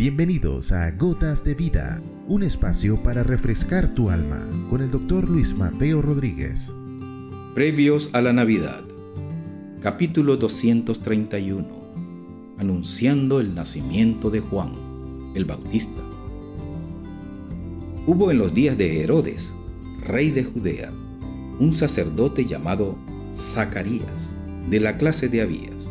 Bienvenidos a Gotas de Vida, un espacio para refrescar tu alma con el doctor Luis Mateo Rodríguez. Previos a la Navidad, capítulo 231, anunciando el nacimiento de Juan, el Bautista. Hubo en los días de Herodes, rey de Judea, un sacerdote llamado Zacarías, de la clase de Abías.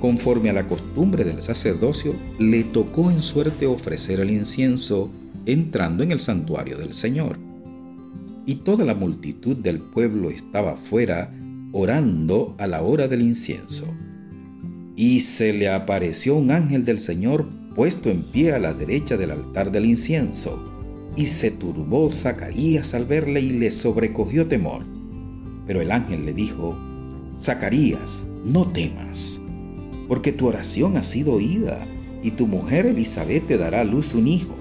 Conforme a la costumbre del sacerdocio, le tocó en suerte ofrecer el incienso entrando en el santuario del Señor. Y toda la multitud del pueblo estaba fuera orando a la hora del incienso. Y se le apareció un ángel del Señor puesto en pie a la derecha del altar del incienso. Y se turbó Zacarías al verle y le sobrecogió temor. Pero el ángel le dijo, Zacarías, no temas porque tu oración ha sido oída, y tu mujer Elizabeth te dará a luz un hijo,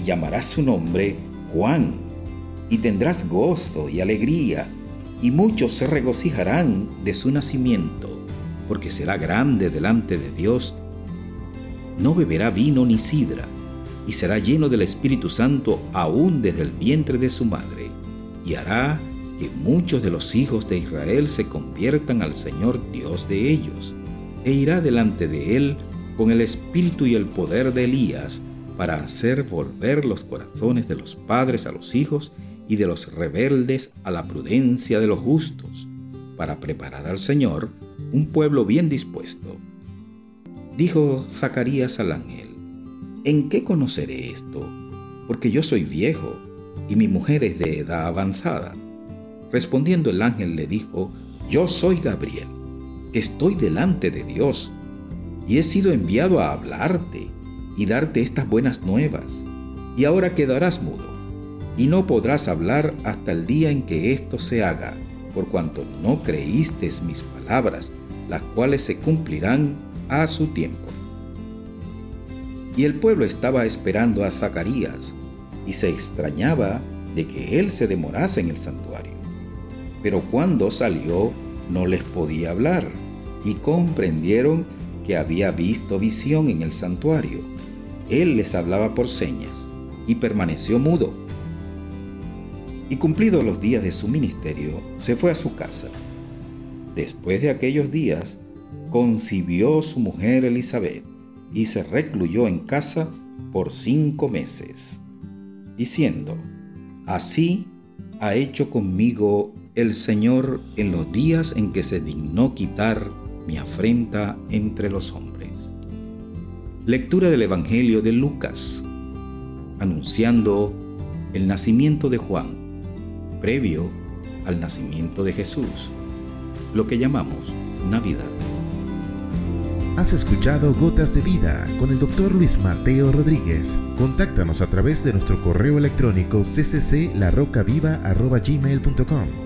y llamarás su nombre Juan, y tendrás gozo y alegría, y muchos se regocijarán de su nacimiento, porque será grande delante de Dios. No beberá vino ni sidra, y será lleno del Espíritu Santo aún desde el vientre de su madre, y hará que muchos de los hijos de Israel se conviertan al Señor Dios de ellos e irá delante de él con el espíritu y el poder de Elías para hacer volver los corazones de los padres a los hijos y de los rebeldes a la prudencia de los justos, para preparar al Señor un pueblo bien dispuesto. Dijo Zacarías al ángel, ¿en qué conoceré esto? Porque yo soy viejo y mi mujer es de edad avanzada. Respondiendo el ángel le dijo, yo soy Gabriel estoy delante de Dios y he sido enviado a hablarte y darte estas buenas nuevas. Y ahora quedarás mudo y no podrás hablar hasta el día en que esto se haga, por cuanto no creíste mis palabras, las cuales se cumplirán a su tiempo. Y el pueblo estaba esperando a Zacarías y se extrañaba de que él se demorase en el santuario. Pero cuando salió no les podía hablar y comprendieron que había visto visión en el santuario. Él les hablaba por señas y permaneció mudo. Y cumplidos los días de su ministerio, se fue a su casa. Después de aquellos días, concibió su mujer Elizabeth y se recluyó en casa por cinco meses, diciendo, Así ha hecho conmigo el Señor en los días en que se dignó quitar mi afrenta entre los hombres. Lectura del Evangelio de Lucas, anunciando el nacimiento de Juan, previo al nacimiento de Jesús, lo que llamamos Navidad. Has escuchado Gotas de Vida con el doctor Luis Mateo Rodríguez. Contáctanos a través de nuestro correo electrónico ccclarocaviva.gmail.com